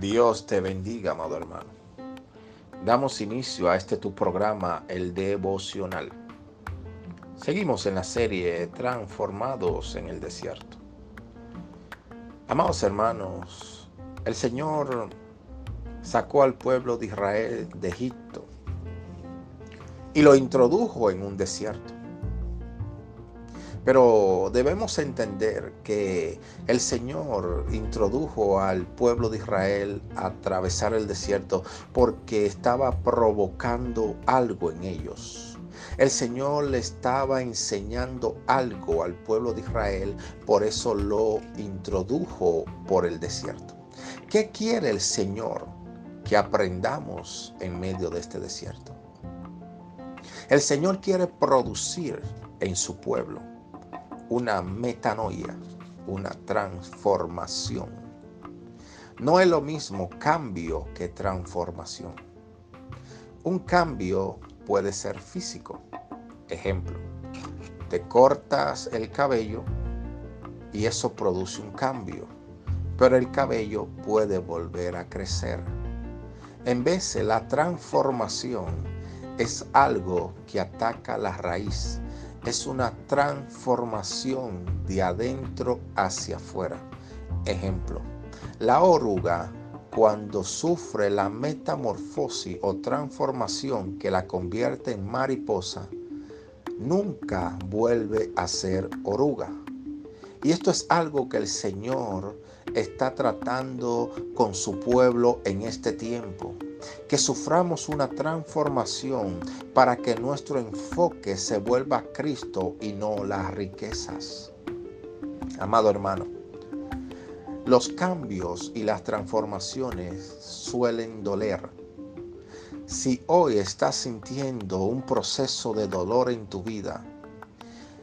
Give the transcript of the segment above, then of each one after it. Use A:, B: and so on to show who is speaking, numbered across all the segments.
A: Dios te bendiga, amado hermano. Damos inicio a este tu programa, el devocional. Seguimos en la serie Transformados en el Desierto. Amados hermanos, el Señor sacó al pueblo de Israel de Egipto y lo introdujo en un desierto. Pero debemos entender que el Señor introdujo al pueblo de Israel a atravesar el desierto porque estaba provocando algo en ellos. El Señor le estaba enseñando algo al pueblo de Israel, por eso lo introdujo por el desierto. ¿Qué quiere el Señor que aprendamos en medio de este desierto? El Señor quiere producir en su pueblo una metanoia, una transformación. No es lo mismo cambio que transformación. Un cambio puede ser físico. Ejemplo, te cortas el cabello y eso produce un cambio, pero el cabello puede volver a crecer. En vez de la transformación es algo que ataca la raíz, es una transformación de adentro hacia afuera. Ejemplo, la oruga cuando sufre la metamorfosis o transformación que la convierte en mariposa, nunca vuelve a ser oruga. Y esto es algo que el Señor está tratando con su pueblo en este tiempo que suframos una transformación para que nuestro enfoque se vuelva a Cristo y no las riquezas. Amado hermano, los cambios y las transformaciones suelen doler. Si hoy estás sintiendo un proceso de dolor en tu vida,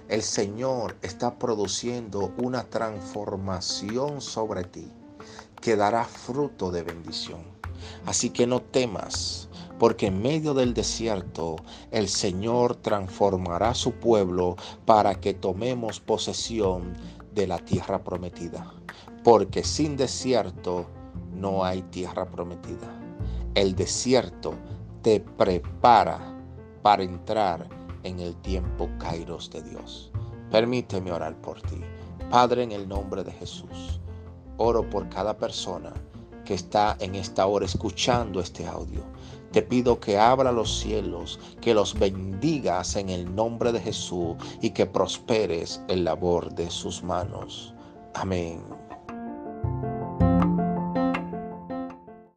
A: el Señor está produciendo una transformación sobre ti que dará fruto de bendición. Así que no temas, porque en medio del desierto el Señor transformará su pueblo para que tomemos posesión de la tierra prometida. Porque sin desierto no hay tierra prometida. El desierto te prepara para entrar en el tiempo kairos de Dios. Permíteme orar por ti. Padre, en el nombre de Jesús, oro por cada persona que está en esta hora escuchando este audio. Te pido que abra los cielos, que los bendigas en el nombre de Jesús y que prosperes el labor de sus manos. Amén